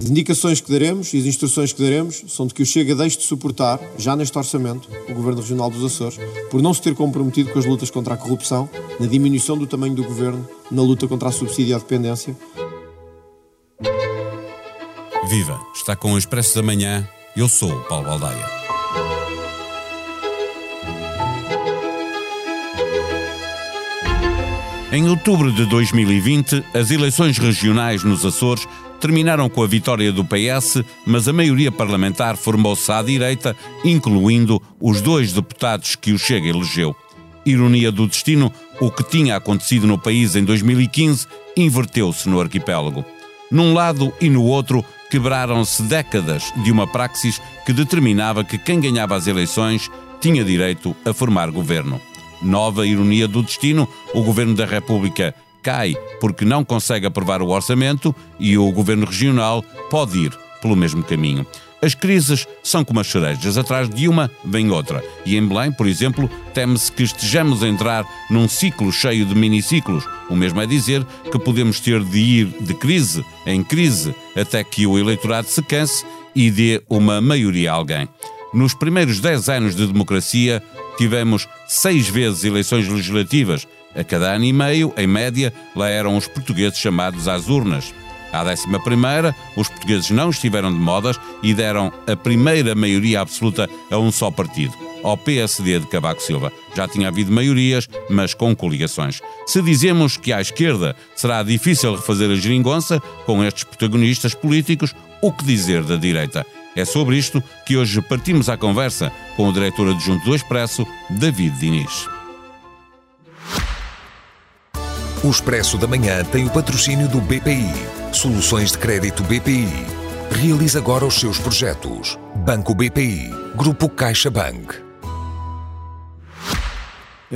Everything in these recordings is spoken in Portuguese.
As indicações que daremos e as instruções que daremos são de que o Chega deixe de suportar, já neste orçamento, o Governo Regional dos Açores, por não se ter comprometido com as lutas contra a corrupção, na diminuição do tamanho do Governo, na luta contra a subsídio à dependência. Viva! Está com o Expresso da Manhã. Eu sou o Paulo Baldaia. Em outubro de 2020, as eleições regionais nos Açores terminaram com a vitória do PS, mas a maioria parlamentar formou-se à direita, incluindo os dois deputados que o Chega elegeu. Ironia do destino, o que tinha acontecido no país em 2015 inverteu-se no arquipélago. Num lado e no outro, quebraram-se décadas de uma praxis que determinava que quem ganhava as eleições tinha direito a formar governo. Nova ironia do destino, o governo da República cai porque não consegue aprovar o orçamento e o governo regional pode ir pelo mesmo caminho. As crises são como as cerejas, atrás de uma vem outra. E em Belém, por exemplo, teme-se que estejamos a entrar num ciclo cheio de miniciclos. O mesmo é dizer que podemos ter de ir de crise em crise até que o eleitorado se canse e dê uma maioria a alguém. Nos primeiros 10 anos de democracia, tivemos seis vezes eleições legislativas a cada ano e meio, em média, lá eram os portugueses chamados às urnas. À décima primeira, os portugueses não estiveram de modas e deram a primeira maioria absoluta a um só partido, ao PSD de Cavaco Silva. Já tinha havido maiorias, mas com coligações. Se dizemos que à esquerda será difícil refazer a geringonça com estes protagonistas políticos, o que dizer da direita? É sobre isto que hoje partimos à conversa com o diretor adjunto do Expresso, David Diniz. O Expresso da Manhã tem o patrocínio do BPI. Soluções de crédito BPI. Realize agora os seus projetos. Banco BPI. Grupo CaixaBank.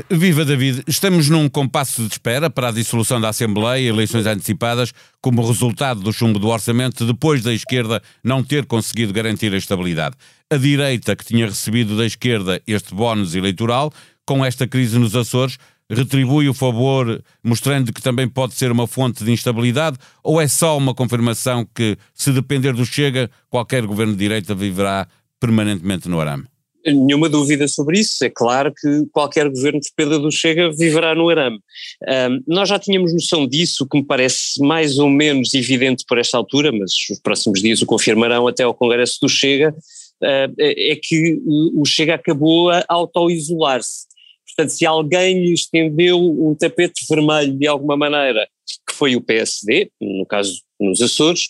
Viva David, estamos num compasso de espera para a dissolução da Assembleia e eleições antecipadas como resultado do chumbo do orçamento depois da esquerda não ter conseguido garantir a estabilidade. A direita, que tinha recebido da esquerda este bónus eleitoral, com esta crise nos Açores, retribui o favor, mostrando que também pode ser uma fonte de instabilidade, ou é só uma confirmação que, se depender do Chega, qualquer governo de direita viverá permanentemente no arame? Nenhuma dúvida sobre isso. É claro que qualquer governo que dependa do Chega viverá no arame. Um, nós já tínhamos noção disso, que me parece mais ou menos evidente por esta altura, mas os próximos dias o confirmarão até ao Congresso do Chega, uh, é que o Chega acabou a auto-isolar-se. Portanto, se alguém lhe estendeu um tapete vermelho de alguma maneira, que foi o PSD, no caso nos Açores,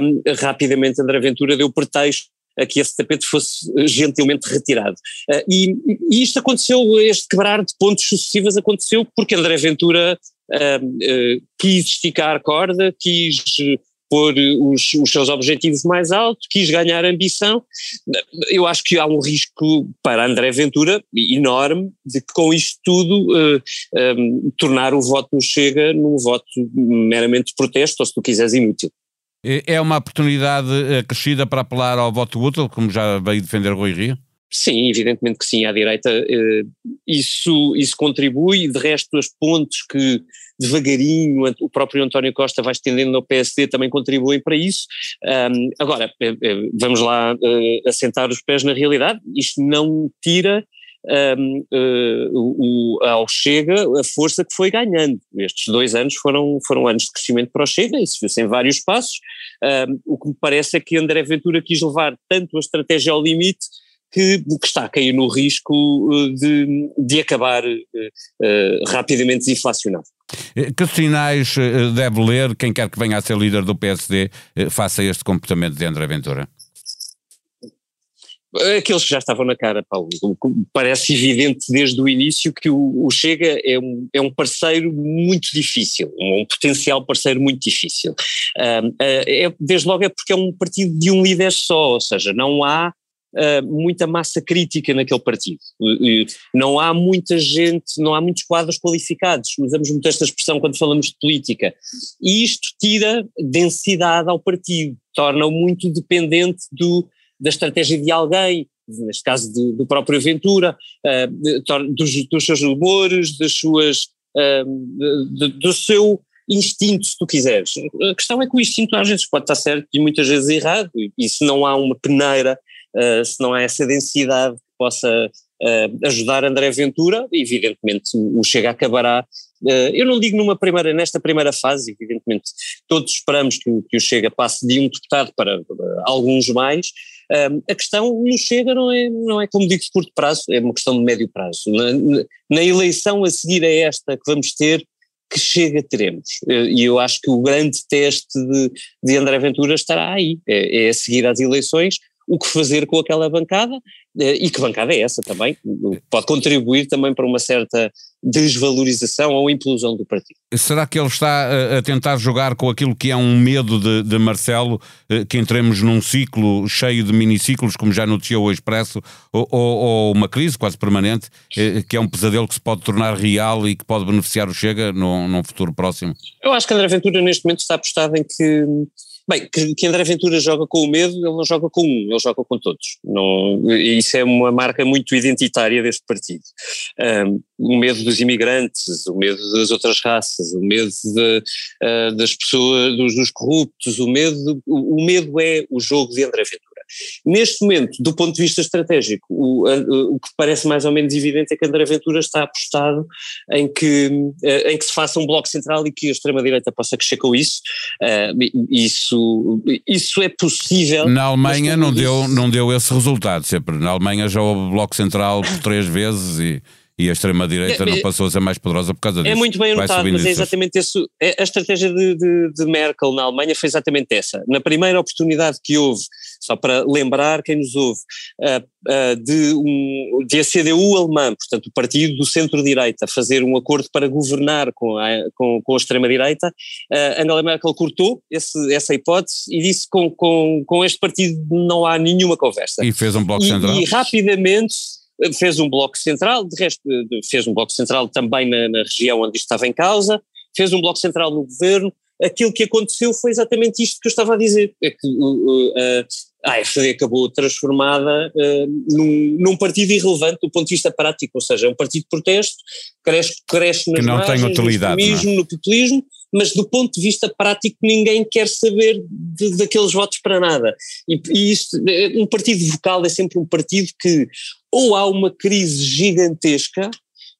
um, rapidamente André Ventura deu pretexto a que esse tapete fosse gentilmente retirado. Uh, e, e, isto aconteceu, este quebrar de pontos sucessivos aconteceu porque André Ventura uh, uh, quis esticar a corda, quis pôr os, os, seus objetivos mais altos, quis ganhar ambição. Eu acho que há um risco para André Ventura enorme de que com isto tudo eh, um, eh, tornar o voto no Chega num voto meramente de protesto, ou se tu quiseres inútil. É uma oportunidade acrescida para apelar ao voto útil, como já veio defender Rui Rio? Sim, evidentemente que sim, à direita eh, isso, isso contribui, de resto as pontes que devagarinho o próprio António Costa vai estendendo ao PSD também contribuem para isso. Um, agora, eh, eh, vamos lá uh, assentar os pés na realidade, isto não tira um, uh, o, ao Chega a força que foi ganhando. Estes dois anos foram, foram anos de crescimento para o Chega, isso viu-se em vários passos. Um, o que me parece é que André Ventura quis levar tanto a estratégia ao limite que, que, está a cair no risco de, de acabar uh, rapidamente desinflacionado. Que sinais deve ler quem quer que venha a ser líder do PSD faça este comportamento de André Ventura? Aqueles que já estavam na cara, Paulo. Parece evidente desde o início que o, Chega é um, é um parceiro muito difícil, um, potencial parceiro muito difícil. Uh, é, desde logo é porque é um partido de um líder só, ou seja, não há uh, muita massa crítica naquele partido. Não há muita gente, não há muitos quadros qualificados, usamos muito esta expressão quando falamos de política. E isto tira densidade ao partido, torna-o muito dependente do, da estratégia de alguém, neste caso de, do próprio Ventura, de, dos, dos, seus humores, das suas, de, do seu instinto, se tu quiseres. A questão é que o instinto às vezes pode estar certo e muitas vezes errado, e se não há uma peneira, uh, se não há essa densidade que possa uh, ajudar André Ventura, evidentemente o Chega acabará Uh, eu não digo numa primeira, nesta primeira fase, evidentemente todos esperamos que, que o Chega passe de um deputado para, alguns mais, a questão no Chega não é, não é como digo de curto prazo, é uma questão de médio prazo. Na, na eleição a seguir a esta que vamos ter, que chega teremos. Eh, e eu acho que o grande teste de, de André Ventura estará aí, é, é a seguir às eleições, o que fazer com aquela bancada eh, e que bancada é essa também, pode contribuir também para uma certa desvalorização ou implosão do partido. Será que ele está eh, a tentar jogar com aquilo que é um medo de, de Marcelo, eh, que entremos num ciclo cheio de miniciclos, como já noticiou o Expresso, ou, ou, ou, uma crise quase permanente, que é um pesadelo que se pode tornar real e que pode beneficiar o Chega num, num futuro próximo? Eu acho que André Ventura neste momento está apostado em que Bem, que, André Ventura joga com o medo, ele não joga com um, ele joga com todos. Não, isso é uma marca muito identitária deste partido. Um, o medo dos imigrantes, o medo das outras raças, o medo de, uh, das pessoas, dos, dos corruptos, o medo, o, o medo é o jogo de André Ventura. Neste momento, do ponto de vista estratégico, o, o que parece mais ou menos evidente é que André Ventura está apostado em que, eh, em que se faça um bloco central e que a extrema-direita possa crescer com isso. Uh, isso, isso é possível. Na Alemanha não deu, não deu esse resultado sempre. Na Alemanha já houve bloco central por três vezes e e a extrema-direita é, não passou a ser mais poderosa por causa é disso. É muito bem anotado, mas é exatamente isso. É, a estratégia de, de, de, Merkel na Alemanha foi exatamente essa. Na primeira oportunidade que houve, só para lembrar quem nos ouve, de, um, de a CDU alemã, portanto o partido do centro-direita, fazer um acordo para governar com a, com, com a extrema-direita, Angela Merkel cortou esse, essa hipótese e disse com, com, com este partido não há nenhuma conversa. E fez um bloco e, central. E rapidamente fez um bloco central, de resto fez um bloco central também na, na região onde isto estava em causa, fez um bloco central no governo, aquilo que aconteceu foi exatamente isto que eu estava a dizer, é que uh, uh, a AFD acabou transformada uh, num, num, partido irrelevante do ponto de vista prático, ou seja, é um partido de protesto, cresce, cresce nas que não margens, tem utilidade, no. É? no populismo, mas do ponto de vista prático ninguém quer saber de, daqueles votos para nada. E, e isto, um partido vocal é sempre um partido que ou há uma crise gigantesca,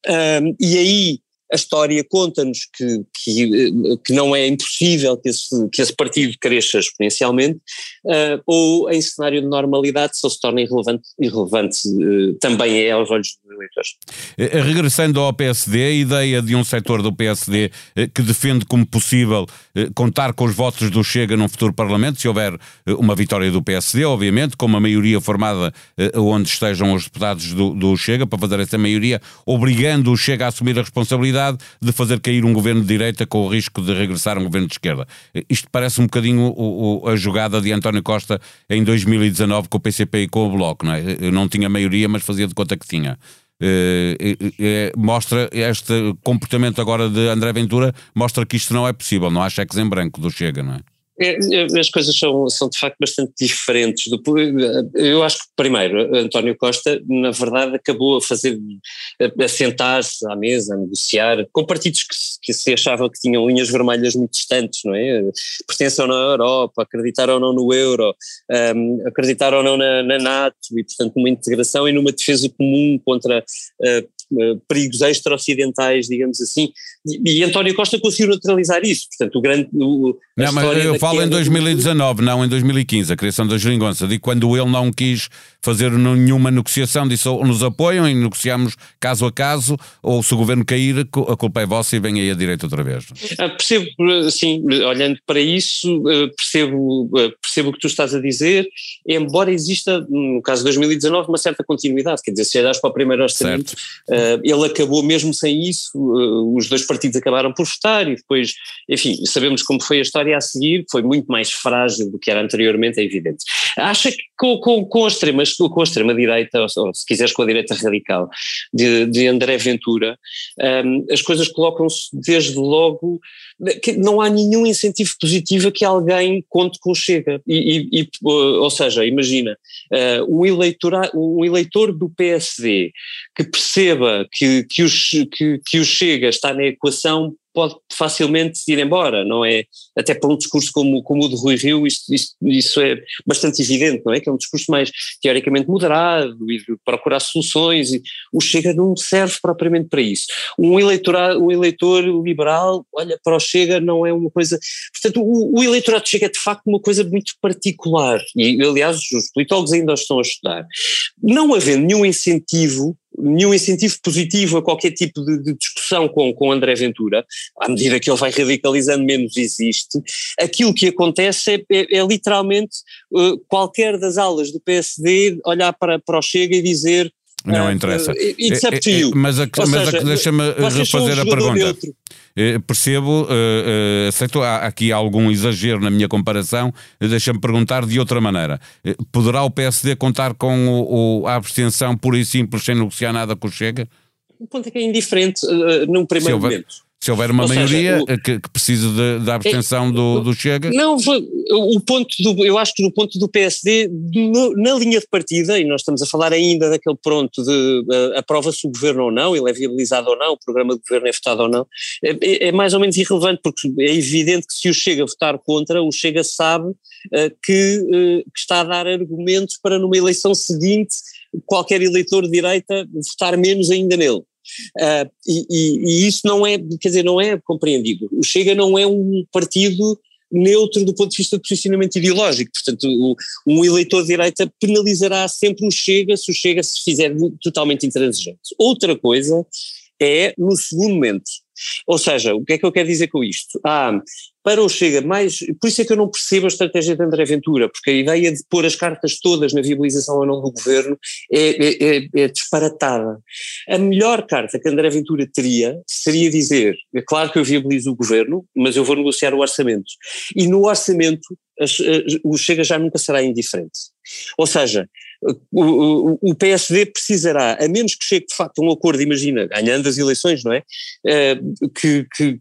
um, e aí a história conta-nos que, que, que, não é impossível que esse, que esse partido cresça exponencialmente, uh, ou em cenário de normalidade, ele se torna irrelevante, irrelevante uh, também é aos olhos dos eleitores. Eh, regressando ao PSD, a ideia de um setor do PSD que defende como possível contar com os votos do Chega num futuro Parlamento, se houver uma vitória do PSD, obviamente, com uma maioria formada onde estejam os deputados do, do Chega, para fazer essa maioria, obrigando o Chega a assumir a responsabilidade de fazer cair um governo de direita com o risco de regressar um governo de esquerda. Isto parece um bocadinho o, o, a jogada de António Costa em 2019 com o PCP e com o Bloco, não é? Não tinha maioria, mas fazia de conta que tinha. Uh, mostra este comportamento agora de André Ventura mostra que isto não é possível, não há cheques em branco do Chega, não é? É, é, as coisas são, são de facto bastante diferentes. Do, eu acho que, primeiro, António Costa, na verdade, acabou a fazer, a sentar-se à mesa, a negociar, com partidos que, que se achavam que tinham linhas vermelhas muito distantes, não é? Pertencem na Europa, acreditaram ou não no euro, um, acreditaram ou não na, na, NATO, e, portanto, numa integração e numa defesa comum contra uh, perigos extra-ocidentais, digamos assim. E, e, António Costa conseguiu neutralizar isso. Portanto, o grande. O, não, mas eu falo em 2019, não em 2015, a criação da geringonça. Digo quando ele não quis fazer nenhuma negociação, disse ou nos apoiam e negociamos caso a caso, ou se o governo cair, a culpa é vossa e vem aí a direita outra vez. Ah, percebo, sim, olhando para isso, ah, percebo, ah, percebo o que tu estás a dizer, embora exista, no caso de 2019, uma certa continuidade, quer dizer, se olhares para o primeiro orçamento, certo. ele acabou mesmo sem isso, os dois partidos acabaram por votar e depois, enfim, sabemos como foi a história a seguir, foi muito mais frágil do que era anteriormente, é evidente. Acha que com, com, com a extrema, com a extrema-direita, ou, ou, se quiseres com a direita radical, de, de André Ventura, um, as coisas colocam-se desde logo que não há nenhum incentivo positivo a que alguém conte com o Chega. E, e, e ou seja, imagina, uh, um, eleitora, um eleitor do PSD que perceba que, que, o, que, que o Chega está na equação pode facilmente ir embora, não é? Até para um discurso como, como o de Rui Rio, isto, isto, isso é bastante evidente, não é? Que é um discurso mais teoricamente moderado e de procurar soluções, e o Chega não serve propriamente para isso. Um, eleitorado, um eleitor liberal, olha, para o Chega não é uma coisa. Portanto, o, o eleitorado Chega é de facto uma coisa muito particular, e aliás, os politólogos ainda estão a estudar. Não havendo nenhum incentivo nenhum incentivo positivo a qualquer tipo de, de, discussão com, com André Ventura, à medida que ele vai radicalizando menos existe, aquilo que acontece é, é, é literalmente uh, qualquer das aulas do PSD olhar para, para o Chega e dizer não uh, interessa. Uh, it's up to you. Mas, mas deixa-me refazer a pergunta. Neutro. Eh, percebo, uh, uh, aceito, há aqui algum exagero na minha comparação, deixa-me perguntar de outra maneira. Poderá o PSD contar com o, o, a abstenção pura e simples sem negociar nada com o Chega? O ponto é que é indiferente uh, num primeiro momento. Se houver uma Ou maioria seja, o, que, que, precise da abstenção é, do, do, Chega? Não, o ponto do, eu acho que no ponto do PSD, no, na linha de partida, e nós estamos a falar ainda daquele pronto de uh, aprova-se o governo ou não, ele é viabilizado ou não, o programa de governo é votado ou não, é, é, é mais ou menos irrelevante, porque é evidente que se o Chega votar contra, o Chega sabe uh, que, uh, que está a dar argumentos para numa eleição seguinte qualquer eleitor de direita votar menos ainda nele. Uh, e, e, e, isso não é, quer dizer, não é compreendido. O Chega não é um partido neutro do ponto de vista de posicionamento ideológico, portanto o, um eleitor de direita penalizará sempre o Chega se o Chega se fizer totalmente intransigente. Outra coisa é no segundo momento, ou seja, o que é que eu quero dizer com isto? Ah, para o Chega, mais, por isso é que eu não percebo a estratégia de André Ventura, porque a ideia de pôr as cartas todas na viabilização ou não do governo é, é, é, é disparatada. A melhor carta que André Ventura teria seria dizer, é claro que eu viabilizo o governo, mas eu vou negociar o orçamento. E no orçamento o Chega já nunca será indiferente. Ou seja, o, o, PSD precisará, a menos que chegue de facto a um acordo, imagina, ganhando as eleições, não é? Uh, que, que,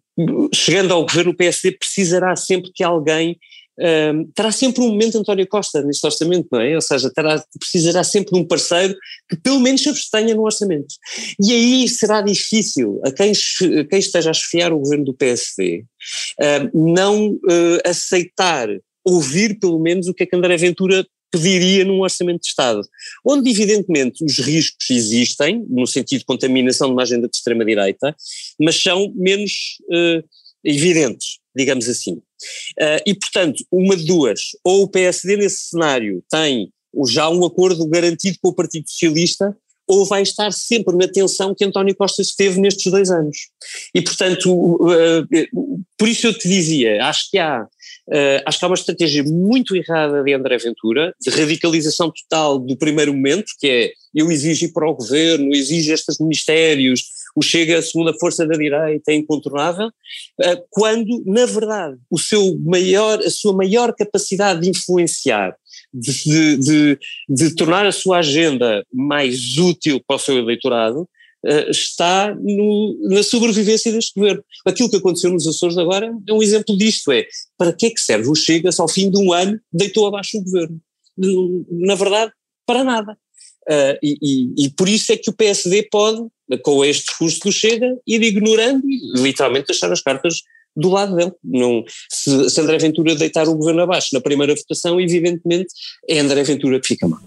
chegando ao governo, o PSD precisará sempre que alguém. Uh, terá sempre um momento António Costa neste orçamento, não é? Ou seja, terá, precisará sempre de um parceiro que pelo menos se abstenha no orçamento. E aí será difícil a quem, a quem esteja a esfiar o governo do PSD uh, não aceitar ouvir pelo menos o que é que André Ventura pediria num orçamento de Estado, onde evidentemente os riscos existem, no sentido de contaminação de uma agenda de extrema-direita, mas são menos uh, evidentes, digamos assim. Uh, e portanto, uma de duas, ou o PSD nesse cenário tem já um acordo garantido com o Partido Socialista, ou vai estar sempre na tensão que António Costa esteve nestes dois anos. E, portanto, uh, por isso eu te dizia, acho que há Uh, acho que há uma estratégia muito errada de André Ventura, de radicalização total do primeiro momento, que é eu exijo para o governo, exijo estes ministérios, o Chega a segunda força da direita é incontornável, uh, quando, na verdade, o seu maior, a sua maior capacidade de influenciar, de, de, de tornar a sua agenda mais útil para o seu eleitorado, está no, na sobrevivência deste governo. Aquilo que aconteceu nos Açores agora é um exemplo disto, é para que é que serve o Chega se ao fim de um ano deitou abaixo o governo? Na verdade, para nada. Uh, e, e, e, por isso é que o PSD pode, com este discurso do Chega, ir ignorando e literalmente deixar as cartas do lado dele. Não, se, se André Ventura deitar o governo abaixo na primeira votação, evidentemente é André Ventura que fica mal.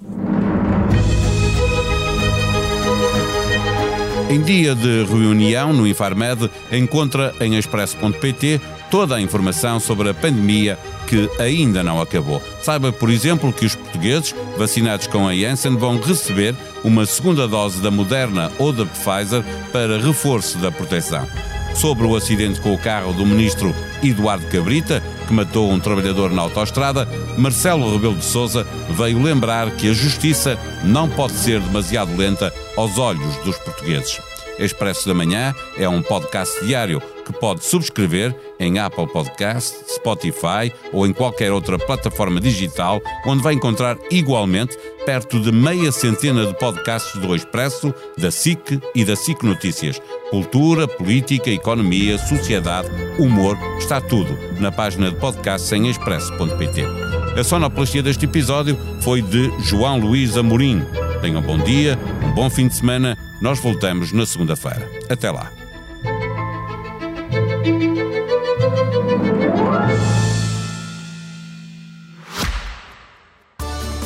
Em dia de reunião no Infarmed, encontra em expresso.pt toda a informação sobre a pandemia que ainda não acabou. Saiba, por exemplo, que os portugueses vacinados com a Janssen vão receber uma segunda dose da Moderna ou da Pfizer para reforço da proteção sobre o acidente com o carro do ministro Eduardo Cabrita, que matou um trabalhador na autoestrada, Marcelo Rebelo de Sousa veio lembrar que a justiça não pode ser demasiado lenta aos olhos dos portugueses. Expresso da Manhã é um podcast diário que pode subscrever em Apple Podcast, Spotify ou em qualquer outra plataforma digital, onde vai encontrar igualmente perto de meia centena de podcasts do Expresso, da SIC e da SIC Notícias. Cultura, política, economia, sociedade, humor, está tudo na página de podcast em expresso.pt. A sonoplastia deste episódio foi de João Luís Amorim. Tenham um bom dia, um bom fim de semana. Nós voltamos na segunda-feira. Até lá.